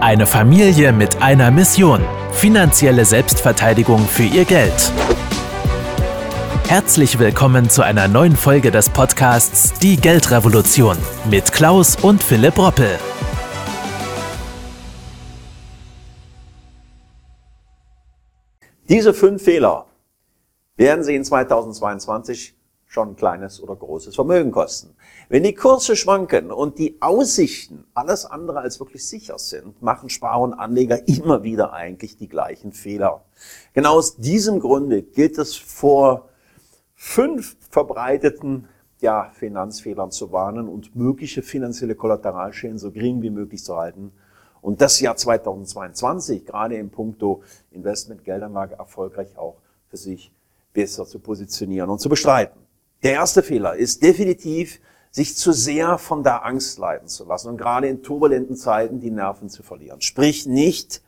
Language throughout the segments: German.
Eine Familie mit einer Mission. Finanzielle Selbstverteidigung für ihr Geld. Herzlich willkommen zu einer neuen Folge des Podcasts Die Geldrevolution mit Klaus und Philipp Roppel. Diese fünf Fehler werden Sie in 2022 schon ein kleines oder großes Vermögen kosten. Wenn die Kurse schwanken und die Aussichten alles andere als wirklich sicher sind, machen Sparer und Anleger immer wieder eigentlich die gleichen Fehler. Genau aus diesem Grunde gilt es vor fünf verbreiteten ja, Finanzfehlern zu warnen und mögliche finanzielle Kollateralschäden so gering wie möglich zu halten. Und das Jahr 2022 gerade im Punkto Investment, Geldanlage erfolgreich auch für sich besser zu positionieren und zu bestreiten. Der erste Fehler ist definitiv, sich zu sehr von der Angst leiten zu lassen und gerade in turbulenten Zeiten die Nerven zu verlieren. Sprich nicht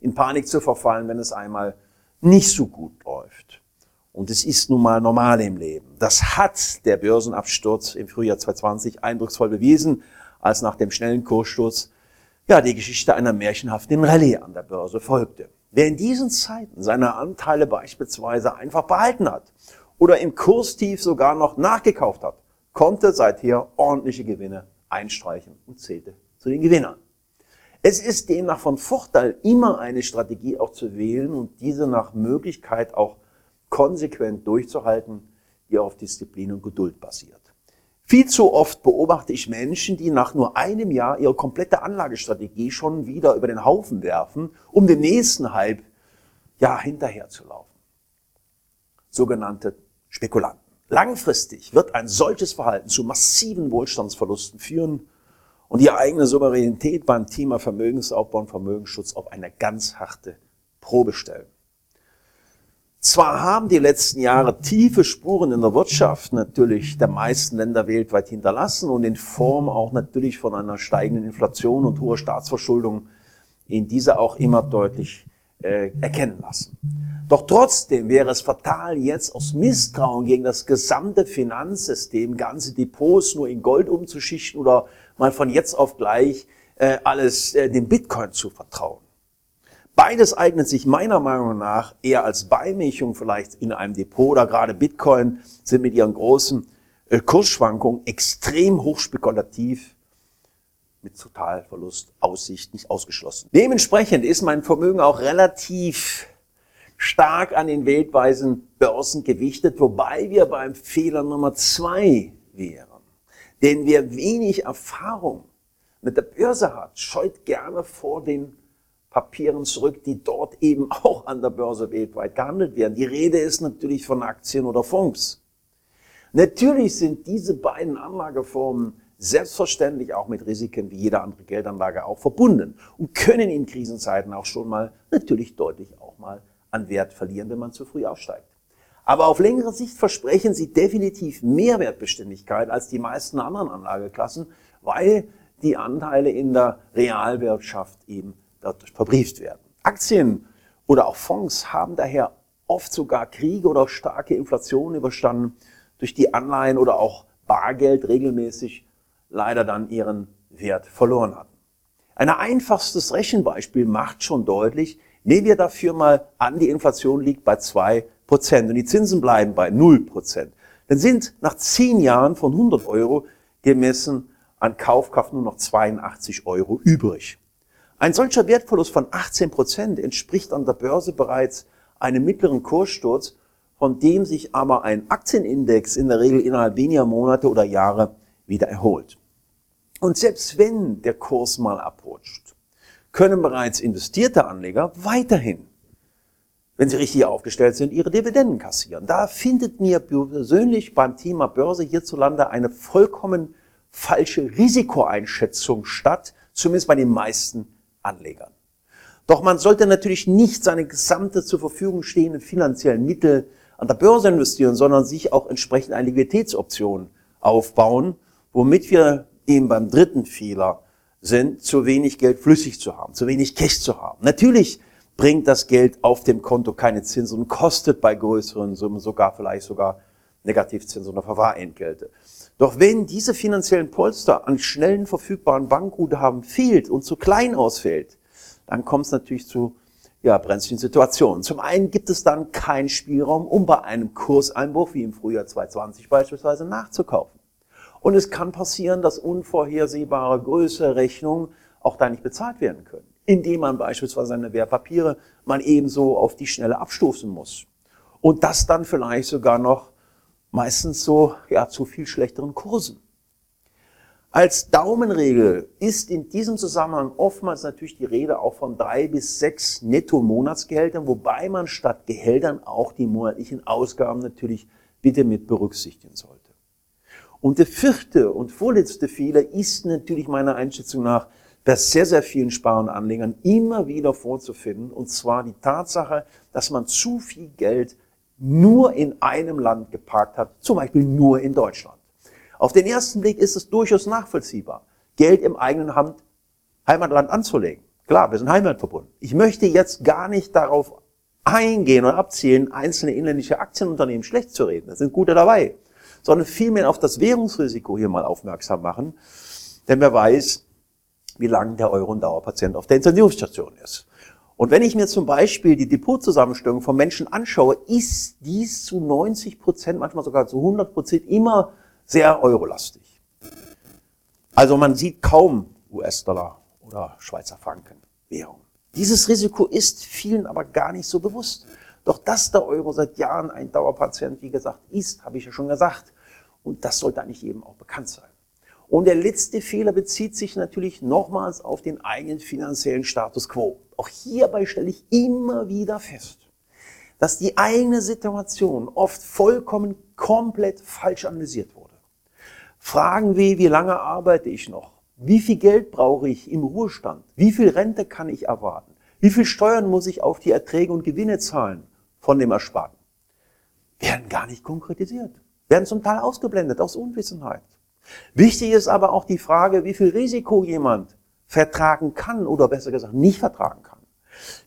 in Panik zu verfallen, wenn es einmal nicht so gut läuft. Und es ist nun mal normal im Leben. Das hat der Börsenabsturz im Frühjahr 2020 eindrucksvoll bewiesen, als nach dem schnellen Kurssturz ja die Geschichte einer märchenhaften Rallye an der Börse folgte. Wer in diesen Zeiten seine Anteile beispielsweise einfach behalten hat oder im Kurstief sogar noch nachgekauft hat, konnte seither ordentliche Gewinne einstreichen und zählte zu den Gewinnern. Es ist demnach von Vorteil, immer eine Strategie auch zu wählen und diese nach Möglichkeit auch konsequent durchzuhalten, die auf Disziplin und Geduld basiert. Viel zu oft beobachte ich Menschen, die nach nur einem Jahr ihre komplette Anlagestrategie schon wieder über den Haufen werfen, um den nächsten Hype ja hinterher zu laufen. Sogenannte Spekulanten. Langfristig wird ein solches Verhalten zu massiven Wohlstandsverlusten führen und die eigene Souveränität beim Thema Vermögensaufbau und Vermögensschutz auf eine ganz harte Probe stellen. Zwar haben die letzten Jahre tiefe Spuren in der Wirtschaft natürlich der meisten Länder weltweit hinterlassen und in Form auch natürlich von einer steigenden Inflation und hoher Staatsverschuldung in dieser auch immer deutlich äh, erkennen lassen. Doch trotzdem wäre es fatal, jetzt aus Misstrauen gegen das gesamte Finanzsystem ganze Depots nur in Gold umzuschichten oder mal von jetzt auf gleich äh, alles äh, dem Bitcoin zu vertrauen. Beides eignet sich meiner Meinung nach eher als Beimischung vielleicht in einem Depot oder gerade Bitcoin sind mit ihren großen äh, Kursschwankungen extrem hochspekulativ mit Totalverlust Aussicht nicht ausgeschlossen. Dementsprechend ist mein Vermögen auch relativ stark an den weltweiten Börsen gewichtet, wobei wir beim Fehler Nummer zwei wären. Denn wer wenig Erfahrung mit der Börse hat, scheut gerne vor den Papieren zurück, die dort eben auch an der Börse weltweit gehandelt werden. Die Rede ist natürlich von Aktien oder Fonds. Natürlich sind diese beiden Anlageformen selbstverständlich auch mit Risiken wie jede andere Geldanlage auch verbunden und können in Krisenzeiten auch schon mal natürlich deutlich auch mal an Wert verlieren, wenn man zu früh aufsteigt. Aber auf längere Sicht versprechen sie definitiv mehr Wertbeständigkeit als die meisten anderen Anlageklassen, weil die Anteile in der Realwirtschaft eben dadurch verbrieft werden. Aktien oder auch Fonds haben daher oft sogar Kriege oder starke Inflation überstanden, durch die Anleihen oder auch Bargeld regelmäßig leider dann ihren Wert verloren hatten. Ein einfachstes Rechenbeispiel macht schon deutlich, nehmen wir dafür mal an, die Inflation liegt bei zwei Prozent und die Zinsen bleiben bei null Prozent. Dann sind nach zehn Jahren von 100 Euro gemessen an Kaufkraft nur noch 82 Euro übrig. Ein solcher Wertverlust von 18 Prozent entspricht an der Börse bereits einem mittleren Kurssturz, von dem sich aber ein Aktienindex in der Regel innerhalb weniger Monate oder Jahre wieder erholt. Und selbst wenn der Kurs mal abrutscht, können bereits investierte Anleger weiterhin, wenn sie richtig aufgestellt sind, ihre Dividenden kassieren. Da findet mir persönlich beim Thema Börse hierzulande eine vollkommen falsche Risikoeinschätzung statt, zumindest bei den meisten Anlegern. Doch man sollte natürlich nicht seine gesamte zur Verfügung stehenden finanziellen Mittel an der Börse investieren, sondern sich auch entsprechend eine Liquiditätsoption aufbauen, womit wir eben beim dritten Fehler sind, zu wenig Geld flüssig zu haben, zu wenig Cash zu haben. Natürlich bringt das Geld auf dem Konto keine Zinsen und kostet bei größeren Summen sogar vielleicht sogar Negativzinsen oder Verwahrentgelte. Doch wenn diese finanziellen Polster an schnellen verfügbaren Bankguthaben fehlt und zu klein ausfällt, dann kommt es natürlich zu ja, brenzlichen Situationen. Zum einen gibt es dann keinen Spielraum, um bei einem Kurseinbruch wie im Frühjahr 2020 beispielsweise nachzukaufen. Und es kann passieren, dass unvorhersehbare größere Rechnungen auch da nicht bezahlt werden können, indem man beispielsweise seine Wertpapiere man ebenso auf die Schnelle abstoßen muss. Und das dann vielleicht sogar noch meistens so ja, zu viel schlechteren Kursen. Als Daumenregel ist in diesem Zusammenhang oftmals natürlich die Rede auch von drei bis sechs Netto-Monatsgehältern, wobei man statt Gehältern auch die monatlichen Ausgaben natürlich bitte mit berücksichtigen sollte. Und der vierte und vorletzte Fehler ist natürlich meiner Einschätzung nach bei sehr, sehr vielen Spar- und Anlegern immer wieder vorzufinden, und zwar die Tatsache, dass man zu viel Geld nur in einem Land geparkt hat, zum Beispiel nur in Deutschland. Auf den ersten Blick ist es durchaus nachvollziehbar, Geld im eigenen Hand, Heimatland anzulegen. Klar, wir sind heimatverbunden. Ich möchte jetzt gar nicht darauf eingehen und abzielen, einzelne inländische Aktienunternehmen schlecht zu reden. Da sind gute dabei. Sondern vielmehr auf das Währungsrisiko hier mal aufmerksam machen. Denn wer weiß, wie lange der Euro- und Dauerpatient auf der Intensivstation ist. Und wenn ich mir zum Beispiel die Depotzusammenstellung von Menschen anschaue, ist dies zu 90 Prozent, manchmal sogar zu 100 Prozent immer sehr eurolastig. Also man sieht kaum US-Dollar oder Schweizer Franken Währung. Dieses Risiko ist vielen aber gar nicht so bewusst. Doch dass der Euro seit Jahren ein Dauerpatient, wie gesagt, ist, habe ich ja schon gesagt. Und das sollte eigentlich jedem auch bekannt sein. Und der letzte Fehler bezieht sich natürlich nochmals auf den eigenen finanziellen Status quo. Auch hierbei stelle ich immer wieder fest, dass die eigene Situation oft vollkommen komplett falsch analysiert wurde. Fragen wie, wie lange arbeite ich noch? Wie viel Geld brauche ich im Ruhestand? Wie viel Rente kann ich erwarten? Wie viel Steuern muss ich auf die Erträge und Gewinne zahlen von dem Ersparten? Werden gar nicht konkretisiert, werden zum Teil ausgeblendet aus Unwissenheit. Wichtig ist aber auch die Frage, wie viel Risiko jemand vertragen kann oder besser gesagt nicht vertragen kann.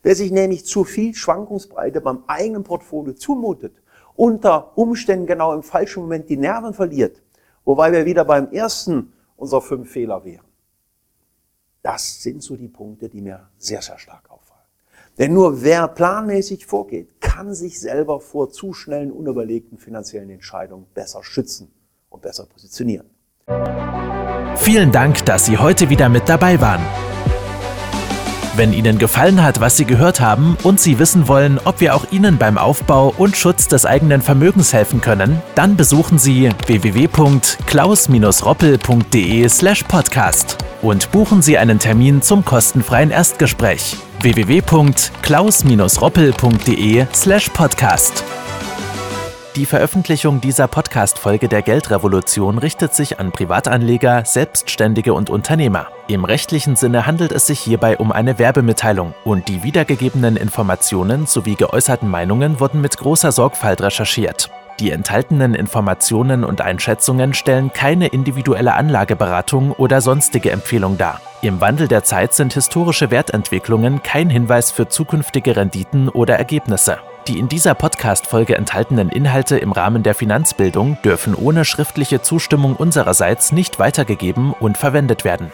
Wer sich nämlich zu viel Schwankungsbreite beim eigenen Portfolio zumutet, unter Umständen genau im falschen Moment die Nerven verliert, Wobei wir wieder beim ersten unserer fünf Fehler wären. Das sind so die Punkte, die mir sehr, sehr stark. Denn nur wer planmäßig vorgeht, kann sich selber vor zu schnellen, unüberlegten finanziellen Entscheidungen besser schützen und besser positionieren. Vielen Dank, dass Sie heute wieder mit dabei waren. Wenn Ihnen gefallen hat, was Sie gehört haben und Sie wissen wollen, ob wir auch Ihnen beim Aufbau und Schutz des eigenen Vermögens helfen können, dann besuchen Sie www.klaus-roppel.de/podcast und buchen Sie einen Termin zum kostenfreien Erstgespräch www.klaus-roppel.de/podcast. Die Veröffentlichung dieser Podcast-Folge der Geldrevolution richtet sich an Privatanleger, Selbstständige und Unternehmer. Im rechtlichen Sinne handelt es sich hierbei um eine Werbemitteilung und die wiedergegebenen Informationen sowie geäußerten Meinungen wurden mit großer Sorgfalt recherchiert. Die enthaltenen Informationen und Einschätzungen stellen keine individuelle Anlageberatung oder sonstige Empfehlung dar. Im Wandel der Zeit sind historische Wertentwicklungen kein Hinweis für zukünftige Renditen oder Ergebnisse. Die in dieser Podcast-Folge enthaltenen Inhalte im Rahmen der Finanzbildung dürfen ohne schriftliche Zustimmung unsererseits nicht weitergegeben und verwendet werden.